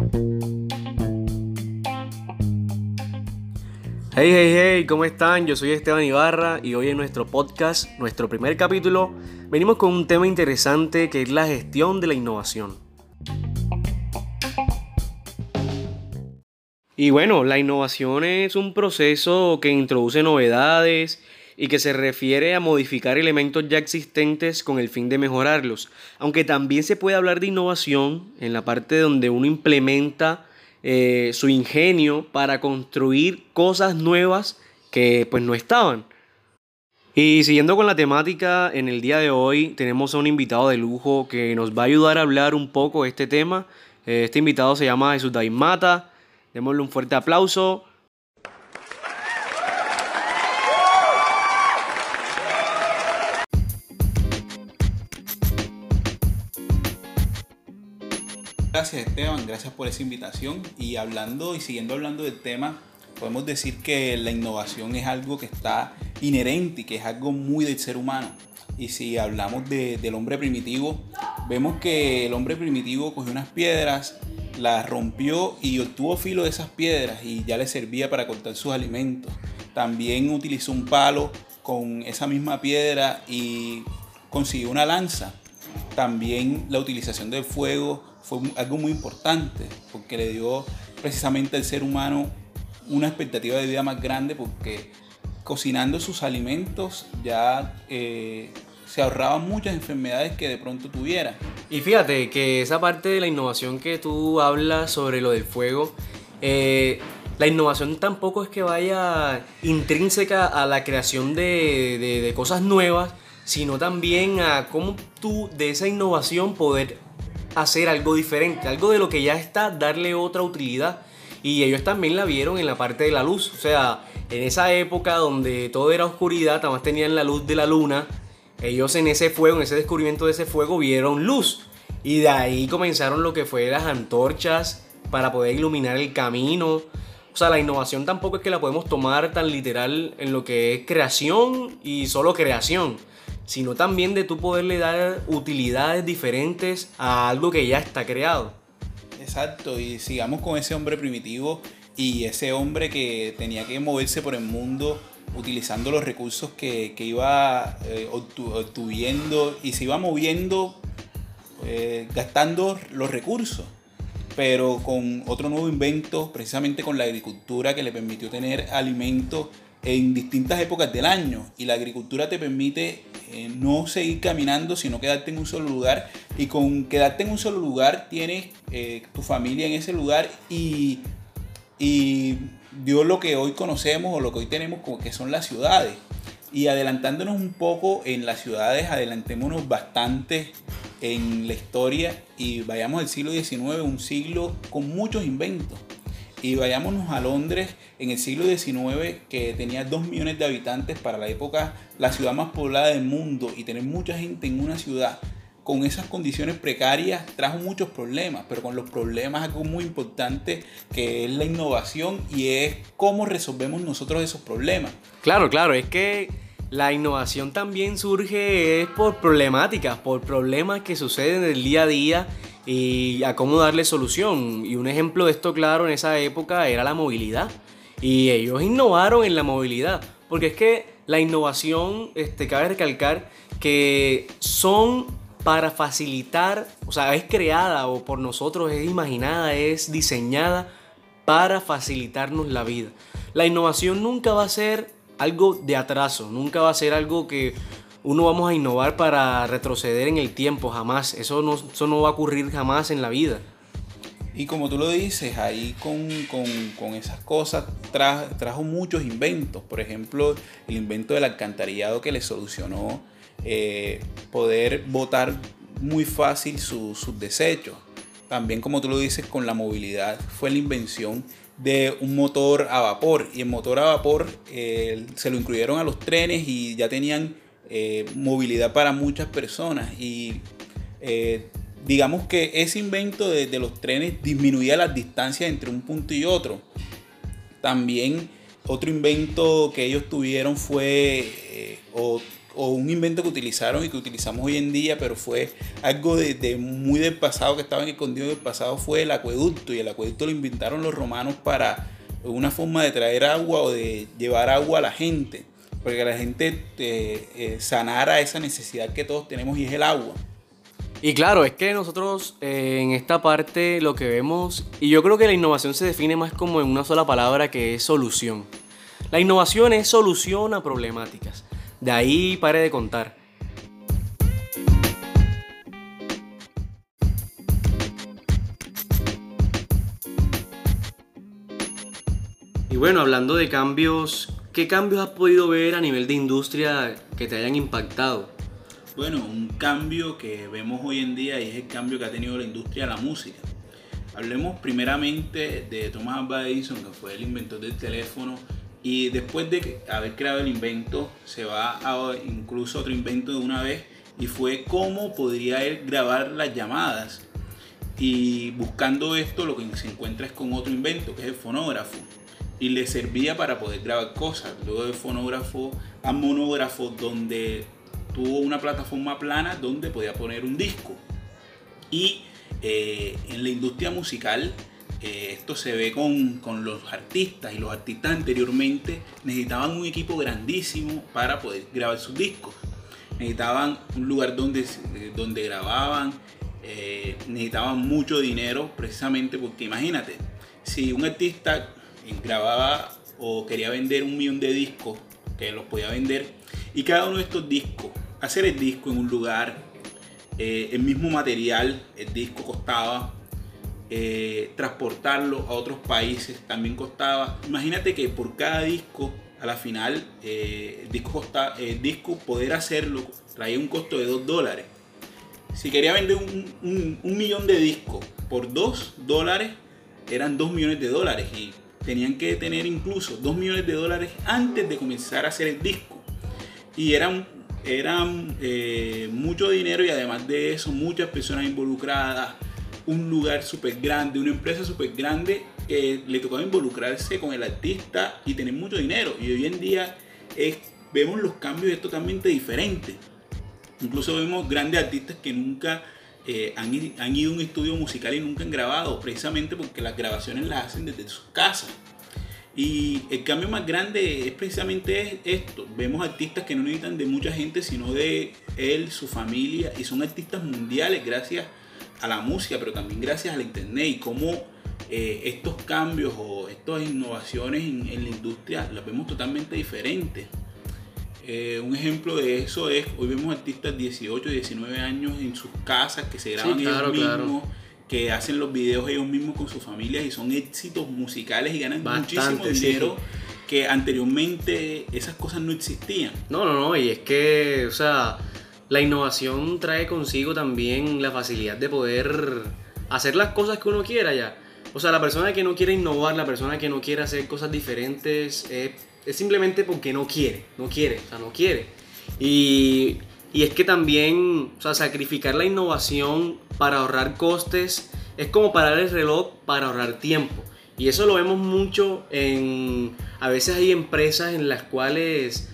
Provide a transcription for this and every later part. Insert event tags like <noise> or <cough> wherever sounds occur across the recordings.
Hey, hey, hey, ¿cómo están? Yo soy Esteban Ibarra y hoy en nuestro podcast, nuestro primer capítulo, venimos con un tema interesante que es la gestión de la innovación. Y bueno, la innovación es un proceso que introduce novedades y que se refiere a modificar elementos ya existentes con el fin de mejorarlos. Aunque también se puede hablar de innovación en la parte donde uno implementa eh, su ingenio para construir cosas nuevas que pues no estaban. Y siguiendo con la temática, en el día de hoy tenemos a un invitado de lujo que nos va a ayudar a hablar un poco de este tema. Eh, este invitado se llama Jesús Daimata. Démosle un fuerte aplauso. Esteban, gracias por esa invitación. Y hablando y siguiendo hablando del tema, podemos decir que la innovación es algo que está inherente y que es algo muy del ser humano. Y si hablamos del hombre primitivo, vemos que el hombre primitivo cogió unas piedras, las rompió y obtuvo filo de esas piedras y ya le servía para cortar sus alimentos. También utilizó un palo con esa misma piedra y consiguió una lanza. También la utilización del fuego fue algo muy importante porque le dio precisamente al ser humano una expectativa de vida más grande porque cocinando sus alimentos ya eh, se ahorraban muchas enfermedades que de pronto tuviera. Y fíjate que esa parte de la innovación que tú hablas sobre lo del fuego, eh, la innovación tampoco es que vaya intrínseca a la creación de, de cosas nuevas, sino también a cómo tú de esa innovación poder hacer algo diferente, algo de lo que ya está, darle otra utilidad. Y ellos también la vieron en la parte de la luz. O sea, en esa época donde todo era oscuridad, además tenían la luz de la luna, ellos en ese fuego, en ese descubrimiento de ese fuego, vieron luz. Y de ahí comenzaron lo que fue las antorchas para poder iluminar el camino. O sea, la innovación tampoco es que la podemos tomar tan literal en lo que es creación y solo creación sino también de tú poderle dar utilidades diferentes a algo que ya está creado. Exacto, y sigamos con ese hombre primitivo y ese hombre que tenía que moverse por el mundo utilizando los recursos que, iba eh, obtuviendo y se iba moviendo eh, gastando los recursos, pero con otro nuevo invento, precisamente con la agricultura que le permitió tener alimentos en distintas épocas del año y la agricultura te permite eh, no seguir caminando, sino quedarte en un solo lugar. Y con quedarte en un solo lugar tienes eh, tu familia en ese lugar y, y dio lo que hoy conocemos o lo que hoy tenemos como que son las ciudades. Y adelantándonos un poco en las ciudades, adelantémonos bastante en la historia y vayamos al siglo XIX, un siglo con muchos inventos y vayámonos a Londres en el siglo XIX, que tenía 2 millones de habitantes, para la época la ciudad más poblada del mundo, y tener mucha gente en una ciudad con esas condiciones precarias trajo muchos problemas, pero con los problemas algo muy importante que es la innovación y es cómo resolvemos nosotros esos problemas. Claro, claro, es que la innovación también surge por problemáticas, por problemas que suceden en el día a día y a cómo darle solución. Y un ejemplo de esto claro en esa época era la movilidad. Y ellos innovaron en la movilidad. Porque es que la innovación, este, cabe recalcar que son para facilitar, o sea, es creada o por nosotros es imaginada, es diseñada para facilitarnos la vida. La innovación nunca va a ser algo de atraso, nunca va a ser algo que uno vamos a innovar para retroceder en el tiempo, jamás. Eso no, no va a ocurrir jamás en la vida. Y como tú lo dices, ahí con, esas cosas trajo muchos inventos. Por ejemplo, el invento del alcantarillado que le solucionó eh, poder botar muy fácil sus desechos. También, como tú lo dices, con la movilidad fue la invención de un motor a vapor. Y el motor a vapor eh, se lo incluyeron a los trenes y ya tenían eh, movilidad para muchas personas y eh, digamos que ese invento de, los trenes disminuía las distancias entre un punto y otro. También otro invento que ellos tuvieron fue, eh, o, un invento que utilizaron y que utilizamos hoy en día, pero fue algo de, muy del pasado, que estaba escondido del pasado, fue el acueducto. Y el acueducto lo inventaron los romanos para una forma de traer agua o de llevar agua a la gente, porque la gente eh, eh, sanara esa necesidad que todos tenemos y es el agua. Y claro, es que nosotros eh, en esta parte lo que vemos, y yo creo que la innovación se define más como en una sola palabra que es solución. La innovación es solución a problemáticas. De ahí pare de contar. Y bueno, hablando de cambios, ¿qué cambios has podido ver a nivel de industria que te hayan impactado? Bueno, un cambio que vemos hoy en día y es el cambio que ha tenido la industria de la música. Hablemos primeramente de Thomas Alva Edison, que fue el inventor del teléfono, y después de haber creado el invento, se va a incluso otro invento de una vez, y fue cómo podría él grabar las llamadas. Y buscando esto, lo que se encuentra es con otro invento, que es el fonógrafo. Y le servía para poder grabar cosas. Luego del fonógrafo a monógrafo, donde tuvo una plataforma plana donde podía poner un disco. Y eh, en la industria musical eh, esto se ve con, los artistas y los artistas anteriormente necesitaban un equipo grandísimo para poder grabar sus discos. Necesitaban un lugar donde, eh, donde grababan, necesitaban mucho dinero precisamente porque imagínate, si un artista grababa o quería vender un millón de discos, que los podía vender, y cada uno de estos discos hacer el disco en un lugar, eh, el mismo material, el disco costaba, eh, transportarlo a otros países también costaba. Imagínate que por cada disco, a la final, eh, el, disco el disco poder hacerlo traía un costo de 2 dólares. Si quería vender un, un millón de discos por 2 dólares, eran 2 millones de dólares y tenían que tener incluso 2 millones de dólares antes de comenzar a hacer el disco. Y eran eran eh, mucho dinero y además de eso muchas personas involucradas, un lugar súper grande, una empresa súper grande que le tocaba involucrarse con el artista y tener mucho dinero. Y hoy en día vemos los cambios es totalmente diferentes. Incluso vemos grandes artistas que nunca eh, han, han ido a un estudio musical y nunca han grabado, precisamente porque las grabaciones las hacen desde sus casas. Y el cambio más grande es precisamente esto. Vemos artistas que no necesitan de mucha gente, sino de él, su familia, y son artistas mundiales gracias a la música, pero también gracias al internet y cómo eh, estos cambios o estas innovaciones en, la industria las vemos totalmente diferentes. Eh, un ejemplo de eso es, hoy vemos artistas 18, 19 años en sus casas que se graban ellos mismos que hacen los videos ellos mismos con sus familias y son éxitos musicales y ganan muchísimo dinero. Que anteriormente esas cosas no existían. No, no, no, y es que, o sea, la innovación trae consigo también la facilidad de poder hacer las cosas que uno quiera ya. O sea, la persona que no quiere innovar, la persona que no quiere hacer cosas diferentes, es, es simplemente porque no quiere, no quiere, o sea, no quiere. Y y es que también, o sea, sacrificar la innovación para ahorrar costes es como parar el reloj para ahorrar tiempo. Y eso lo vemos mucho en... A veces hay empresas en las cuales...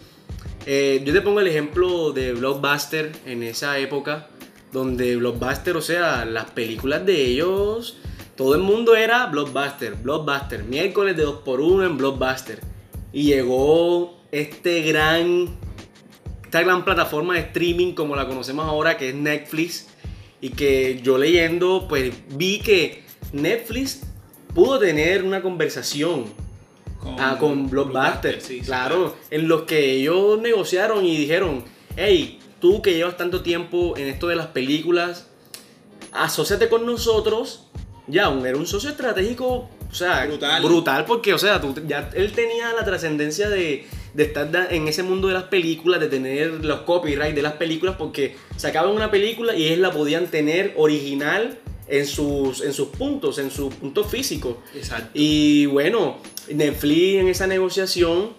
Eh, yo te pongo el ejemplo de Blockbuster en esa época, donde Blockbuster, o sea, las películas de ellos, todo el mundo era Blockbuster, Blockbuster, miércoles de 2x1 en Blockbuster. Y llegó este gran esta gran plataforma de streaming como la conocemos ahora que es Netflix y que yo leyendo pues vi que Netflix pudo tener una conversación con, ah, Blockbuster, claro, en los que ellos negociaron y dijeron, hey, tú que llevas tanto tiempo en esto de las películas, asóciate con nosotros, ya, era un socio estratégico, sea, brutal, brutal porque, o sea, tú, ya él tenía la trascendencia de de estar en ese mundo de las películas, de tener los copyrights de las películas, porque sacaban una película y ellos la podían tener original en sus, en sus puntos, en sus puntos físicos. Exacto. Y bueno, Netflix en esa negociación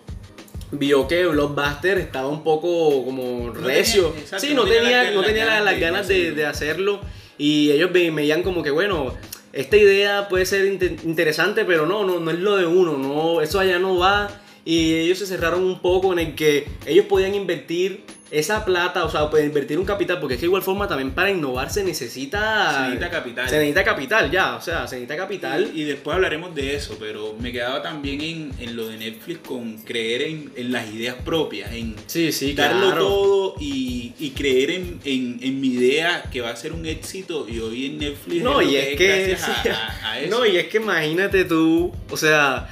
vio que Blockbuster estaba un poco como recio. sí, no, tenía, no tenía las, ganas de, hacerlo. Y ellos veían como que, bueno, esta idea puede ser interesante, pero no, no, no es lo de uno, no, eso allá no va. Y ellos se cerraron un poco en el que ellos podían invertir esa plata, o sea, puede invertir un capital, porque es que de igual forma también para innovar se necesita... Se necesita capital. Se necesita capital, ya, o sea, se necesita capital. Y, después hablaremos de eso, pero me quedaba también en, en lo de Netflix con creer en, en, las ideas propias, en sí, sí, darlo todo y, y creer en, en, mi idea que va a ser un éxito y hoy en Netflix... No, y es, que... <laughs> No, y es que imagínate tú, o sea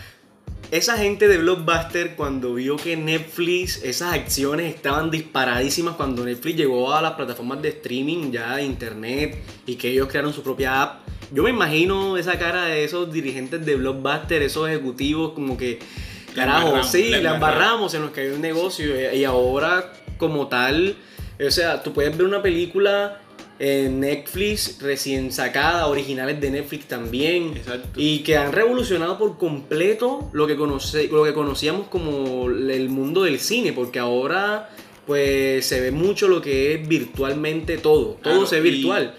esa gente de Blockbuster cuando vio que Netflix, esas acciones estaban disparadísimas cuando Netflix llegó a las plataformas de streaming ya de internet y que ellos crearon su propia app. Yo me imagino esa cara de esos dirigentes de Blockbuster, esos ejecutivos como que, carajo, sí, la embarramos, se nos cayó el negocio y ahora como tal, o sea, tú puedes ver una película en Netflix recién sacada, originales de Netflix también. Y que han revolucionado por completo lo que, conoce, lo que conocíamos como el mundo del cine, porque ahora pues se ve mucho lo que es virtualmente todo, todo se ve virtual.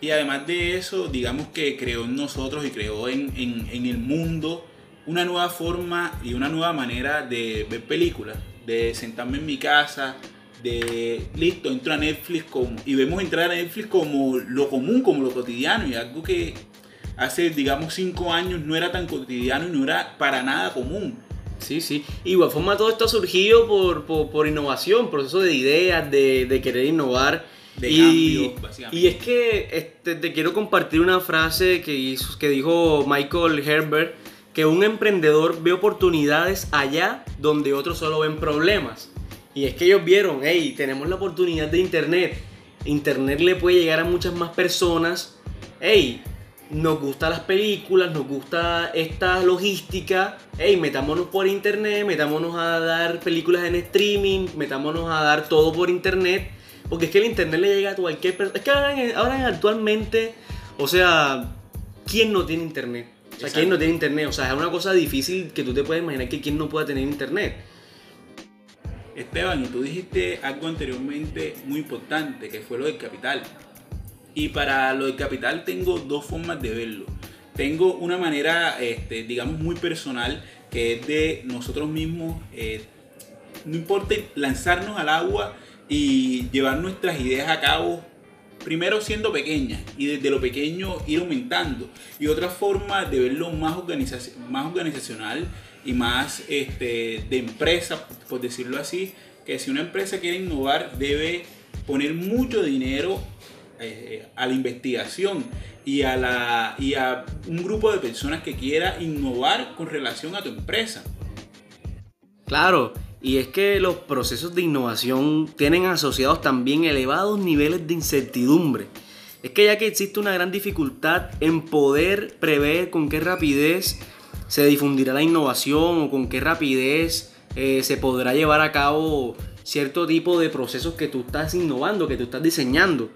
Y además de eso, digamos que creó en nosotros y creó en, en el mundo una nueva forma y una nueva manera de ver películas, de sentarme en mi casa, de listo, entro a Netflix como, y vemos entrar a Netflix como lo común, como lo cotidiano, y algo que hace, digamos, cinco años no era tan cotidiano y no era para nada común. Sí, sí. Igual forma todo esto ha surgido por, por, innovación, proceso de ideas, de, querer innovar. De y, básicamente. Y es que este, te quiero compartir una frase que, hizo, que dijo Michael Herbert, que un emprendedor ve oportunidades allá donde otros solo ven problemas. Y es que ellos vieron, hey, tenemos la oportunidad de Internet. Internet le puede llegar a muchas más personas. Hey, nos gustan las películas, nos gusta esta logística. Hey, metámonos por Internet, metámonos a dar películas en streaming, metámonos a dar todo por Internet. Porque es que el Internet le llega a cualquier persona. Es que ahora, actualmente, o sea, ¿quién no tiene Internet? O sea, ¿quién no tiene Internet? O sea, es una cosa difícil que tú te puedes imaginar que quién no pueda tener Internet. Esteban, tú dijiste algo anteriormente muy importante, que fue lo del capital. Y para lo del capital tengo dos formas de verlo. Tengo una manera, este, digamos, muy personal, que es de nosotros mismos, eh, no importa lanzarnos al agua y llevar nuestras ideas a cabo, primero siendo pequeñas y desde lo pequeño ir aumentando. Y otra forma de verlo más, más organizacional y más este, de empresa, por decirlo así, que si una empresa quiere innovar debe poner mucho dinero eh, a la investigación y a, la, y a un grupo de personas que quiera innovar con relación a tu empresa. Claro, y es que los procesos de innovación tienen asociados también elevados niveles de incertidumbre. Es que ya que existe una gran dificultad en poder prever con qué rapidez se difundirá la innovación o con qué rapidez eh, se podrá llevar a cabo cierto tipo de procesos que tú estás innovando, que tú estás diseñando.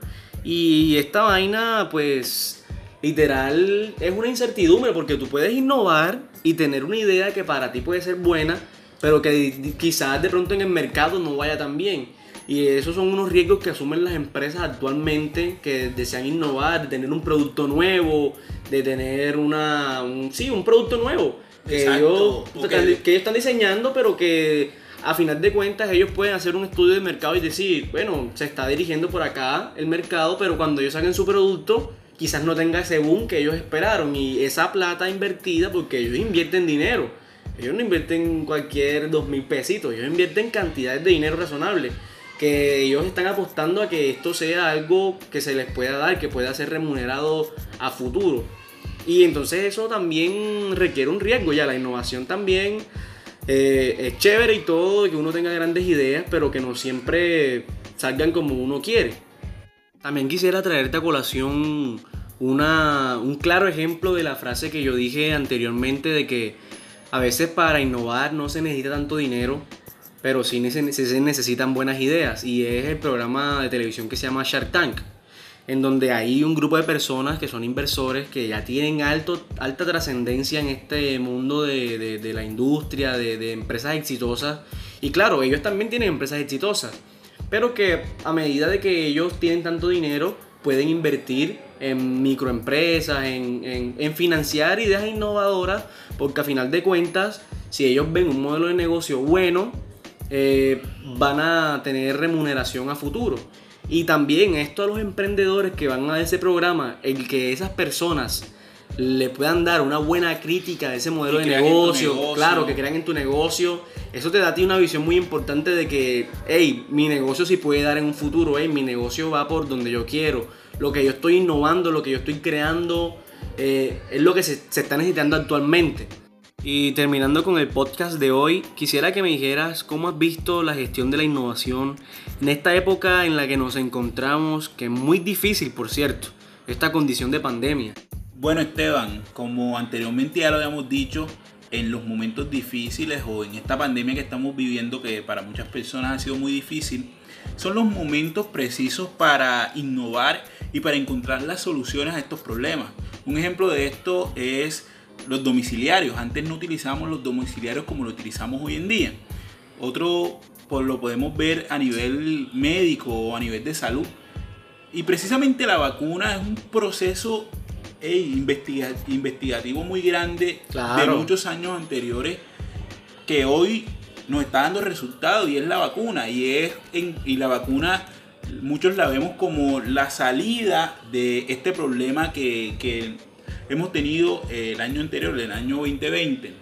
Y esta vaina, pues, literal, es una incertidumbre porque tú puedes innovar y tener una idea que para ti puede ser buena, pero que quizás de pronto en el mercado no vaya tan bien. Y esos son unos riesgos que asumen las empresas actualmente que desean innovar, de tener un producto nuevo, de tener una, un, sí, un producto nuevo. Que ellos, que ellos están diseñando, pero que a final de cuentas ellos pueden hacer un estudio de mercado y decir, bueno, se está dirigiendo por acá el mercado, pero cuando ellos saquen su producto, quizás no tenga ese boom que ellos esperaron. Y esa plata invertida, porque ellos invierten dinero. Ellos no invierten cualquier dos mil pesitos, ellos invierten cantidades de dinero razonables que ellos están apostando a que esto sea algo que se les pueda dar, que pueda ser remunerado a futuro. Y entonces eso también requiere un riesgo, ya la innovación también eh, es chévere y todo, que uno tenga grandes ideas, pero que no siempre salgan como uno quiere. También quisiera traerte a colación una, un claro ejemplo de la frase que yo dije anteriormente de que a veces para innovar no se necesita tanto dinero, pero sí se necesitan buenas ideas. Y es el programa de televisión que se llama Shark Tank, en donde hay un grupo de personas que son inversores que ya tienen alto, alta trascendencia en este mundo de, de, la industria, de, de, empresas exitosas. Y claro, ellos también tienen empresas exitosas, pero que a medida de que ellos tienen tanto dinero, pueden invertir en microempresas, en, en, en financiar ideas innovadoras, porque a final de cuentas, si ellos ven un modelo de negocio bueno, eh, van a tener remuneración a futuro. Y también esto a los emprendedores que van a ese programa, el que esas personas le puedan dar una buena crítica de ese modelo de negocio, claro, que crean en tu negocio, eso te da a ti una visión muy importante de que, hey, mi negocio sí puede dar en un futuro, hey, mi negocio va por donde yo quiero, lo que yo estoy innovando, lo que yo estoy creando, eh, es lo que se, se está necesitando actualmente. Y terminando con el podcast de hoy, quisiera que me dijeras cómo has visto la gestión de la innovación en esta época en la que nos encontramos, que es muy difícil, por cierto, esta condición de pandemia. Bueno, Esteban, como anteriormente ya lo habíamos dicho, en los momentos difíciles o en esta pandemia que estamos viviendo, que para muchas personas ha sido muy difícil, son los momentos precisos para innovar y para encontrar las soluciones a estos problemas. Un ejemplo de esto es los domiciliarios. Antes no utilizábamos los domiciliarios como lo utilizamos hoy en día. Otro pues, lo podemos ver a nivel médico o a nivel de salud. Y precisamente la vacuna es un proceso investigativo muy grande de muchos años anteriores que hoy nos está dando resultados y es la vacuna. Y, es y la vacuna muchos la vemos como la salida de este problema que, que hemos tenido eh, el año anterior, el año 2020.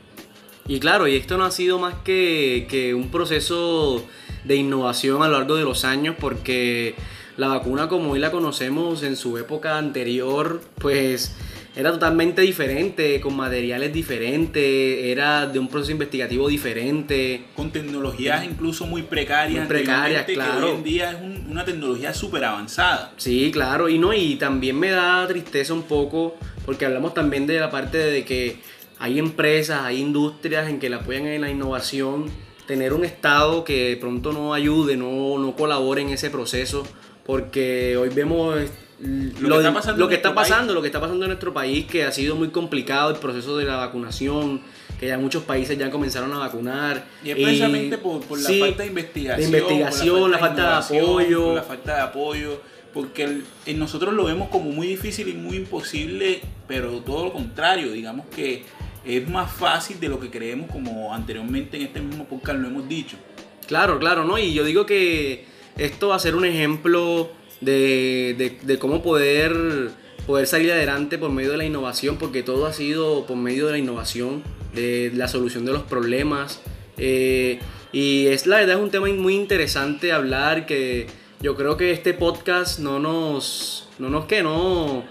Y claro, y esto no ha sido más que, que un proceso de innovación a lo largo de los años porque la vacuna como hoy la conocemos en su época anterior, pues era totalmente diferente, con materiales diferentes, era de un proceso investigativo diferente. Con tecnologías incluso muy precarias. Muy precarias, claro. Que hoy en día es una tecnología súper avanzada. Sí, claro, y no, y también me da tristeza un poco porque hablamos también de la parte de que hay empresas, hay industrias en que le apoyan en la innovación, tener un Estado que de pronto no ayude, no, no colabore en ese proceso, porque hoy vemos lo, que está pasando, lo que está pasando, lo que está pasando en nuestro país, que ha sido muy complicado el proceso de la vacunación, que ya muchos países ya comenzaron a vacunar. Y es precisamente por, la falta de investigación. De investigación, la falta, la falta de apoyo. La falta de apoyo porque en nosotros lo vemos como muy difícil y muy imposible, pero todo lo contrario, digamos que es más fácil de lo que creemos como anteriormente en este mismo podcast lo hemos dicho. Claro, claro, ¿no? Y yo digo que esto va a ser un ejemplo de, de, cómo poder, poder salir adelante por medio de la innovación, porque todo ha sido por medio de la innovación, de la solución de los problemas. Eh, y es la verdad es un tema muy interesante hablar que yo creo que este podcast no nos. No nos que no.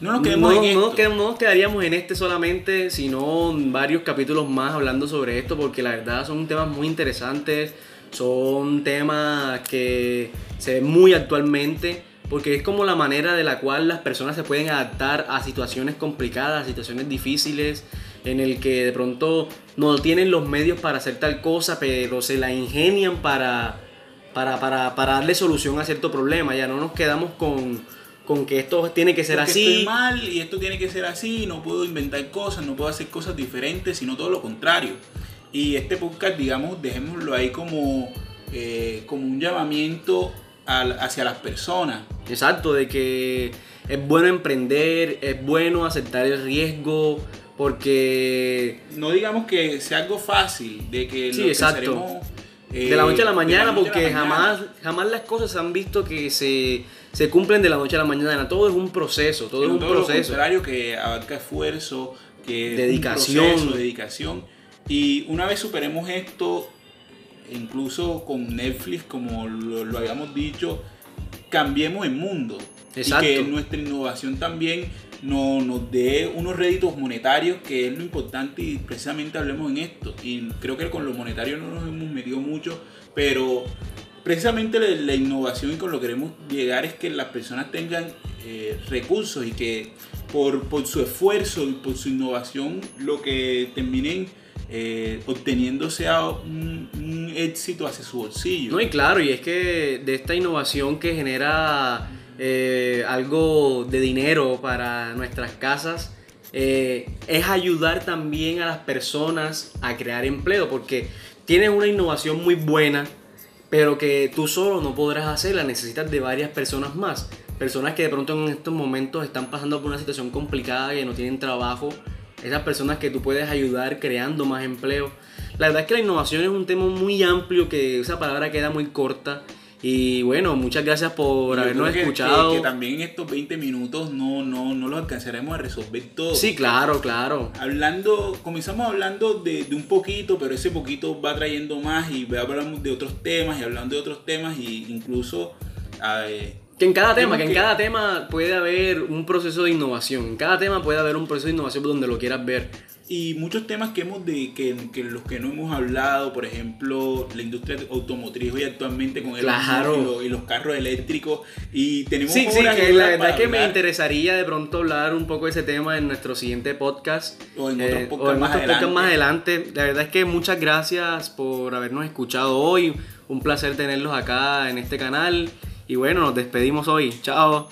No nos, quedemos en no, no nos quedaríamos en este solamente, sino varios capítulos más hablando sobre esto, porque la verdad son temas muy interesantes, son temas que se ven muy actualmente, porque es como la manera de la cual las personas se pueden adaptar a situaciones complicadas, a situaciones difíciles, en el que de pronto no tienen los medios para hacer tal cosa, pero se la ingenian para para, para, para darle solución a cierto problema. Ya no nos quedamos con, con que esto tiene que ser así. Estoy mal y esto tiene que ser así, no puedo inventar cosas, no puedo hacer cosas diferentes, sino todo lo contrario. Y este podcast, digamos, dejémoslo ahí como, eh, como un llamamiento hacia las personas. Exacto, de que es bueno emprender, es bueno aceptar el riesgo, porque... No digamos que sea algo fácil, de que sí, exacto de la noche a la mañana, porque jamás, jamás las cosas se han visto que se, cumplen de la noche a la mañana. Todo es un proceso, todo es un proceso. Lo contrario que abarca esfuerzo, que dedicación. dedicación. Y una vez superemos esto, incluso con Netflix, como lo, habíamos dicho, cambiemos el mundo. Exacto. Y que nuestra innovación también no, nos dé unos réditos monetarios, que es lo importante y precisamente hablemos en esto. Y creo que con lo monetario no nos hemos metido mucho, pero precisamente la, innovación y con lo que queremos llegar es que las personas tengan eh, recursos y que por, su esfuerzo y por su innovación lo que terminen eh, obteniendo sea un, un, éxito hacia su bolsillo. No, y claro, y es que de esta innovación que genera eh, algo de dinero para nuestras casas, eh, es ayudar también a las personas a crear empleo, porque tienes una innovación muy buena, pero que tú solo no podrás hacerla, necesitas de varias personas más. Personas que de pronto en estos momentos están pasando por una situación complicada, que no tienen trabajo, esas personas que tú puedes ayudar creando más empleo. La verdad es que la innovación es un tema muy amplio que esa palabra queda muy corta. Y bueno, muchas gracias por Yo habernos creo que- escuchado. Que, que también en estos 20 minutos no, no, no los alcanzaremos a resolver todo. Sí, claro, claro. Hablando, comenzamos hablando de, de un poquito, pero ese poquito va trayendo más y hablamos de otros temas y hablando de otros temas y incluso eh, Que en cada tema, que en cada tema puede haber un proceso de innovación. En cada tema puede haber un proceso de innovación donde lo quieras ver. Y muchos temas que hemos de que, que los que no hemos hablado, por ejemplo, la industria automotriz hoy actualmente con el Claro. y, los, y los carros eléctricos y tenemos Sí, sí, que la verdad es que me interesaría de pronto hablar un poco de ese tema en nuestro siguiente podcast. O en otros eh, podcasts más podcasts adelante. más adelante. La verdad es que muchas gracias por habernos escuchado hoy. Un placer tenerlos acá en este canal. Y bueno, nos despedimos hoy. Chao.